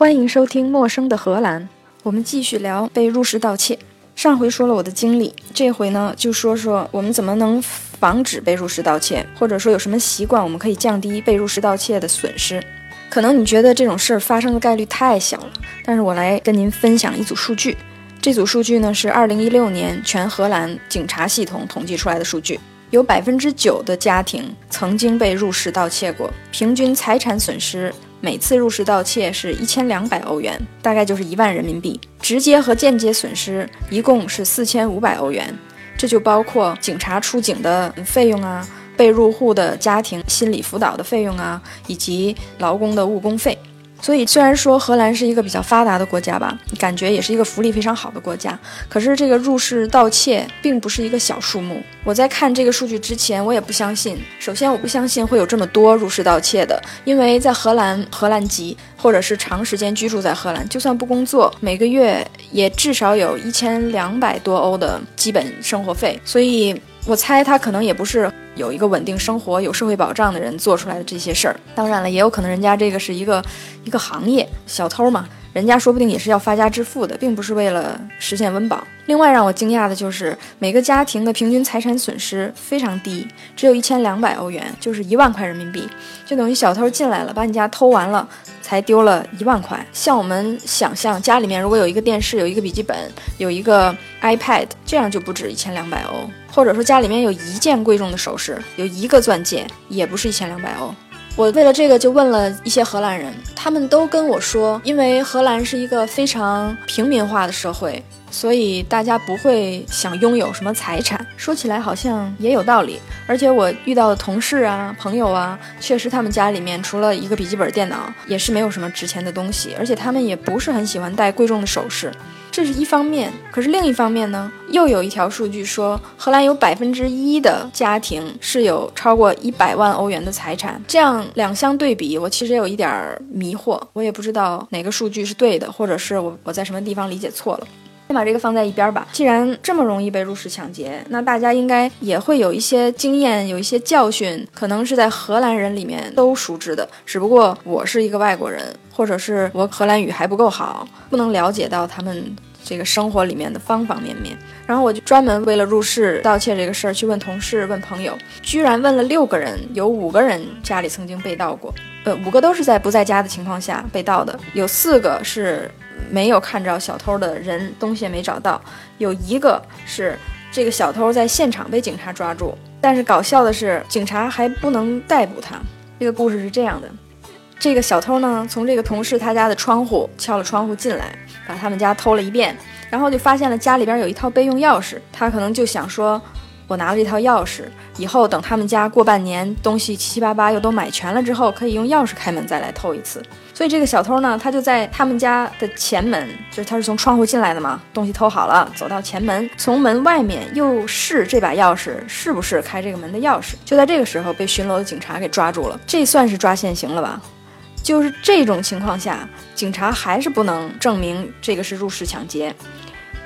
欢迎收听《陌生的荷兰》，我们继续聊被入室盗窃。上回说了我的经历，这回呢就说说我们怎么能防止被入室盗窃，或者说有什么习惯我们可以降低被入室盗窃的损失。可能你觉得这种事儿发生的概率太小了，但是我来跟您分享一组数据。这组数据呢是2016年全荷兰警察系统统计出来的数据，有百分之九的家庭曾经被入室盗窃过，平均财产损失。每次入室盗窃是一千两百欧元，大概就是一万人民币。直接和间接损失一共是四千五百欧元，这就包括警察出警的费用啊，被入户的家庭心理辅导的费用啊，以及劳工的误工费。所以，虽然说荷兰是一个比较发达的国家吧，感觉也是一个福利非常好的国家，可是这个入室盗窃并不是一个小数目。我在看这个数据之前，我也不相信。首先，我不相信会有这么多入室盗窃的，因为在荷兰，荷兰籍或者是长时间居住在荷兰，就算不工作，每个月也至少有一千两百多欧的基本生活费。所以。我猜他可能也不是有一个稳定生活、有社会保障的人做出来的这些事儿。当然了，也有可能人家这个是一个一个行业，小偷嘛。人家说不定也是要发家致富的，并不是为了实现温饱。另外让我惊讶的就是，每个家庭的平均财产损失非常低，只有一千两百欧元，就是一万块人民币，就等于小偷进来了，把你家偷完了，才丢了一万块。像我们想象，家里面如果有一个电视、有一个笔记本、有一个 iPad，这样就不止一千两百欧。或者说家里面有一件贵重的首饰，有一个钻戒，也不是一千两百欧。我为了这个就问了一些荷兰人，他们都跟我说，因为荷兰是一个非常平民化的社会，所以大家不会想拥有什么财产。说起来好像也有道理，而且我遇到的同事啊、朋友啊，确实他们家里面除了一个笔记本电脑，也是没有什么值钱的东西，而且他们也不是很喜欢戴贵重的首饰。这是一方面，可是另一方面呢，又有一条数据说，荷兰有百分之一的家庭是有超过一百万欧元的财产。这样两相对比，我其实有一点迷惑，我也不知道哪个数据是对的，或者是我我在什么地方理解错了。先把这个放在一边吧。既然这么容易被入室抢劫，那大家应该也会有一些经验，有一些教训，可能是在荷兰人里面都熟知的。只不过我是一个外国人，或者是我荷兰语还不够好，不能了解到他们这个生活里面的方方面面。然后我就专门为了入室盗窃这个事儿去问同事、问朋友，居然问了六个人，有五个人家里曾经被盗过，呃，五个都是在不在家的情况下被盗的，有四个是。没有看着小偷的人，东西也没找到。有一个是这个小偷在现场被警察抓住，但是搞笑的是，警察还不能逮捕他。这个故事是这样的：这个小偷呢，从这个同事他家的窗户敲了窗户进来，把他们家偷了一遍，然后就发现了家里边有一套备用钥匙。他可能就想说，我拿了这套钥匙，以后等他们家过半年东西七七八八又都买全了之后，可以用钥匙开门再来偷一次。所以这个小偷呢，他就在他们家的前门，就是他是从窗户进来的嘛，东西偷好了，走到前门，从门外面又试这把钥匙是不是开这个门的钥匙。就在这个时候，被巡逻的警察给抓住了，这算是抓现行了吧？就是这种情况下，警察还是不能证明这个是入室抢劫。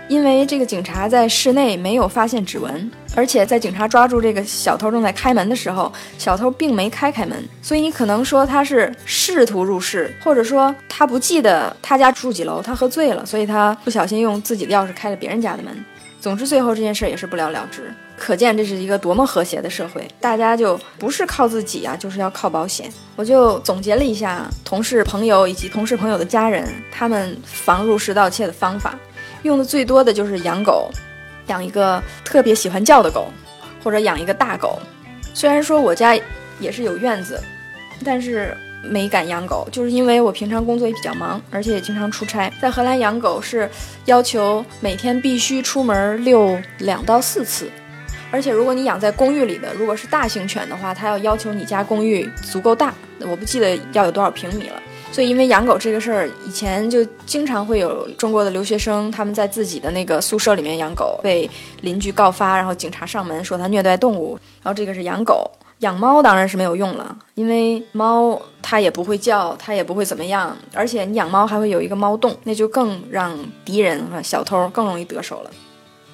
因为这个警察在室内没有发现指纹，而且在警察抓住这个小偷正在开门的时候，小偷并没开开门，所以你可能说他是试图入室，或者说他不记得他家住几楼，他喝醉了，所以他不小心用自己的钥匙开了别人家的门。总之，最后这件事也是不了了之。可见这是一个多么和谐的社会，大家就不是靠自己啊，就是要靠保险。我就总结了一下同事、朋友以及同事朋友的家人他们防入室盗窃的方法。用的最多的就是养狗，养一个特别喜欢叫的狗，或者养一个大狗。虽然说我家也是有院子，但是没敢养狗，就是因为我平常工作也比较忙，而且也经常出差。在荷兰养狗是要求每天必须出门遛两到四次，而且如果你养在公寓里的，如果是大型犬的话，它要要求你家公寓足够大，我不记得要有多少平米了。所以，因为养狗这个事儿，以前就经常会有中国的留学生，他们在自己的那个宿舍里面养狗，被邻居告发，然后警察上门说他虐待动物。然后这个是养狗，养猫当然是没有用了，因为猫它也不会叫，它也不会怎么样，而且你养猫还会有一个猫洞，那就更让敌人和小偷更容易得手了。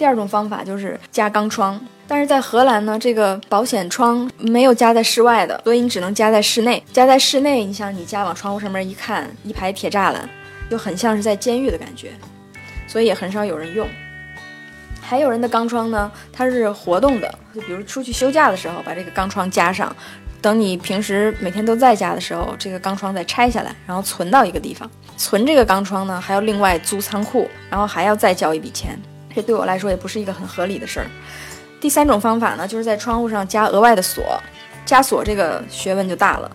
第二种方法就是加钢窗，但是在荷兰呢，这个保险窗没有加在室外的，所以你只能加在室内。加在室内，你像你家往窗户上面一看，一排铁栅栏，就很像是在监狱的感觉，所以也很少有人用。还有人的钢窗呢，它是活动的，就比如出去休假的时候，把这个钢窗加上，等你平时每天都在家的时候，这个钢窗再拆下来，然后存到一个地方。存这个钢窗呢，还要另外租仓库，然后还要再交一笔钱，这对我来说也不是一个很合理的事儿。第三种方法呢，就是在窗户上加额外的锁，加锁这个学问就大了。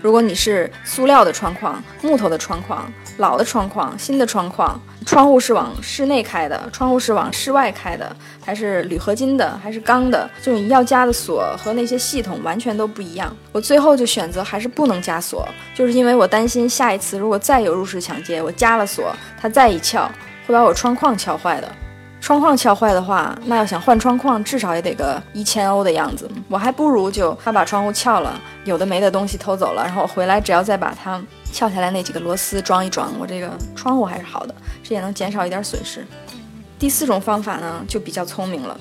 如果你是塑料的窗框、木头的窗框、老的窗框、新的窗框，窗户是往室内开的，窗户是往室外开的，还是铝合金的，还是钢的，就你要加的锁和那些系统完全都不一样。我最后就选择还是不能加锁，就是因为我担心下一次如果再有入室抢劫，我加了锁，他再一撬会把我窗框撬坏的。窗框敲坏的话，那要想换窗框，至少也得个一千欧的样子。我还不如就他把窗户撬了，有的没的东西偷走了，然后回来只要再把它撬下来那几个螺丝装一装，我这个窗户还是好的，这也能减少一点损失。第四种方法呢，就比较聪明了，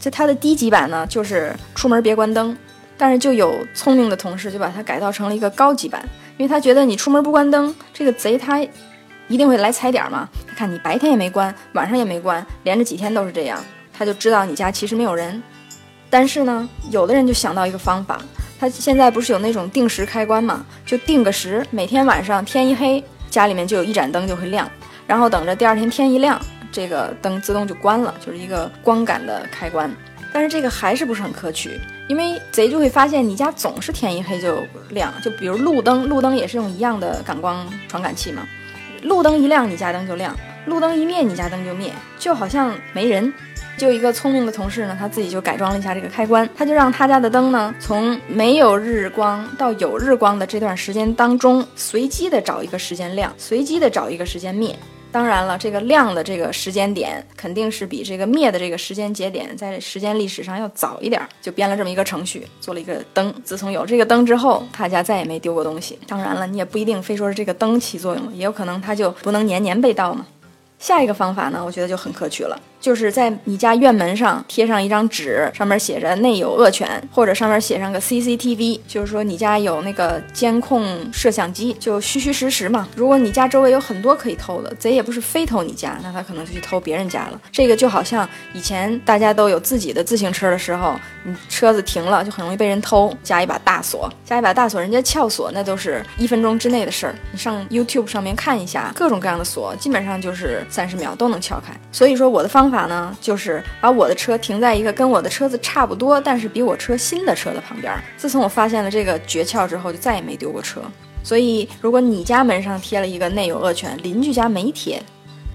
就它的低级版呢，就是出门别关灯，但是就有聪明的同事就把它改造成了一个高级版，因为他觉得你出门不关灯，这个贼他。一定会来踩点嘛？他看你白天也没关，晚上也没关，连着几天都是这样，他就知道你家其实没有人。但是呢，有的人就想到一个方法，他现在不是有那种定时开关嘛？就定个时，每天晚上天一黑，家里面就有一盏灯就会亮，然后等着第二天天一亮，这个灯自动就关了，就是一个光感的开关。但是这个还是不是很可取，因为贼就会发现你家总是天一黑就亮，就比如路灯，路灯也是用一样的感光传感器嘛。路灯一亮，你家灯就亮；路灯一灭，你家灯就灭，就好像没人。就一个聪明的同事呢，他自己就改装了一下这个开关，他就让他家的灯呢，从没有日光到有日光的这段时间当中，随机的找一个时间亮，随机的找一个时间灭。当然了，这个亮的这个时间点肯定是比这个灭的这个时间节点在时间历史上要早一点，就编了这么一个程序，做了一个灯。自从有这个灯之后，他家再也没丢过东西。当然了，你也不一定非说是这个灯起作用，也有可能它就不能年年被盗嘛。下一个方法呢，我觉得就很可取了。就是在你家院门上贴上一张纸，上面写着“内有恶犬”，或者上面写上个 CCTV，就是说你家有那个监控摄像机，就虚虚实实嘛。如果你家周围有很多可以偷的，贼也不是非偷你家，那他可能就去偷别人家了。这个就好像以前大家都有自己的自行车的时候，你车子停了就很容易被人偷，加一把大锁，加一把大锁，人家撬锁那都是一分钟之内的事儿。你上 YouTube 上面看一下，各种各样的锁，基本上就是三十秒都能撬开。所以说我的方方。法呢，就是把我的车停在一个跟我的车子差不多，但是比我车新的车的旁边。自从我发现了这个诀窍之后，就再也没丢过车。所以，如果你家门上贴了一个“内有恶犬”，邻居家没贴，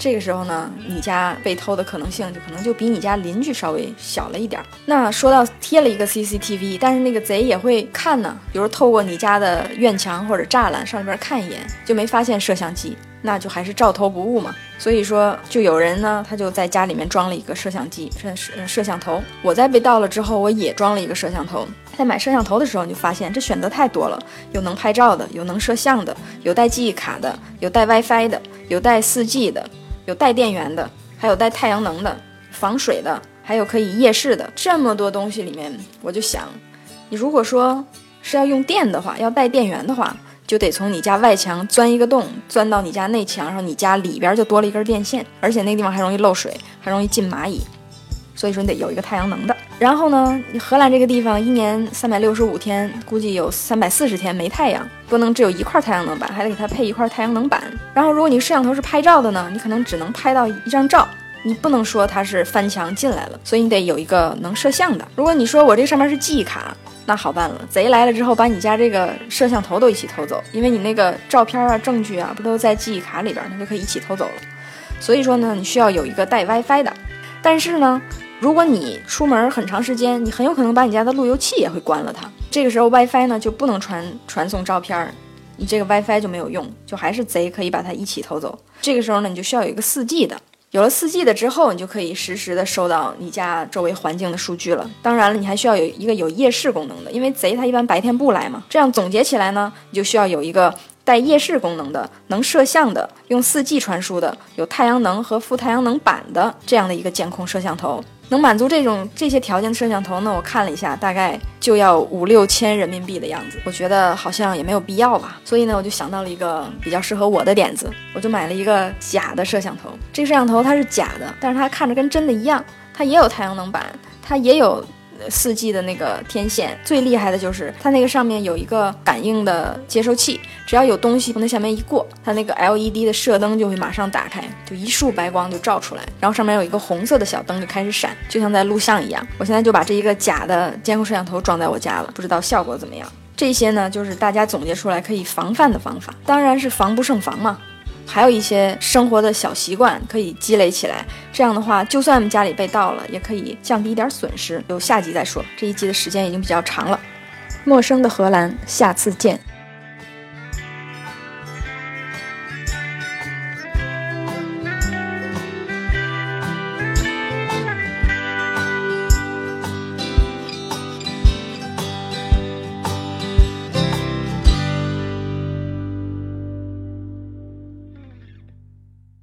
这个时候呢，你家被偷的可能性就可能就比你家邻居稍微小了一点。那说到贴了一个 CCTV，但是那个贼也会看呢，比如透过你家的院墙或者栅栏上里边看一眼，就没发现摄像机。那就还是照偷不误嘛，所以说就有人呢，他就在家里面装了一个摄像机，摄摄摄像头。我在被盗了之后，我也装了一个摄像头。在买摄像头的时候，你就发现这选择太多了，有能拍照的，有能摄像的，有带记忆卡的，有带 WiFi 的，有带 4G 的，有带电源的，还有带太阳能的，防水的，还有可以夜视的。这么多东西里面，我就想，你如果说是要用电的话，要带电源的话。就得从你家外墙钻一个洞，钻到你家内墙，然后你家里边就多了一根电线，而且那个地方还容易漏水，还容易进蚂蚁，所以说你得有一个太阳能的。然后呢，你荷兰这个地方一年三百六十五天，估计有三百四十天没太阳，不能只有一块太阳能板，还得给它配一块太阳能板。然后如果你摄像头是拍照的呢，你可能只能拍到一张照，你不能说它是翻墙进来了，所以你得有一个能摄像的。如果你说我这上面是记忆卡。那好办了，贼来了之后把你家这个摄像头都一起偷走，因为你那个照片啊、证据啊不都在记忆卡里边，那就可以一起偷走了。所以说呢，你需要有一个带 WiFi 的。但是呢，如果你出门很长时间，你很有可能把你家的路由器也会关了它。这个时候 WiFi 呢就不能传传送照片儿，你这个 WiFi 就没有用，就还是贼可以把它一起偷走。这个时候呢，你就需要有一个 4G 的。有了四 G 的之后，你就可以实时的收到你家周围环境的数据了。当然了，你还需要有一个有夜视功能的，因为贼他一般白天不来嘛。这样总结起来呢，你就需要有一个带夜视功能的、能摄像的、用四 G 传输的、有太阳能和负太阳能板的这样的一个监控摄像头。能满足这种这些条件的摄像头呢，我看了一下，大概就要五六千人民币的样子。我觉得好像也没有必要吧，所以呢，我就想到了一个比较适合我的点子，我就买了一个假的摄像头。这个摄像头它是假的，但是它看着跟真的一样，它也有太阳能板，它也有。四 G 的那个天线最厉害的就是它那个上面有一个感应的接收器，只要有东西从那下面一过，它那个 LED 的射灯就会马上打开，就一束白光就照出来，然后上面有一个红色的小灯就开始闪，就像在录像一样。我现在就把这一个假的监控摄像头装在我家了，不知道效果怎么样。这些呢，就是大家总结出来可以防范的方法，当然是防不胜防嘛。还有一些生活的小习惯可以积累起来，这样的话，就算家里被盗了，也可以降低一点损失。有下集再说，这一集的时间已经比较长了。陌生的荷兰，下次见。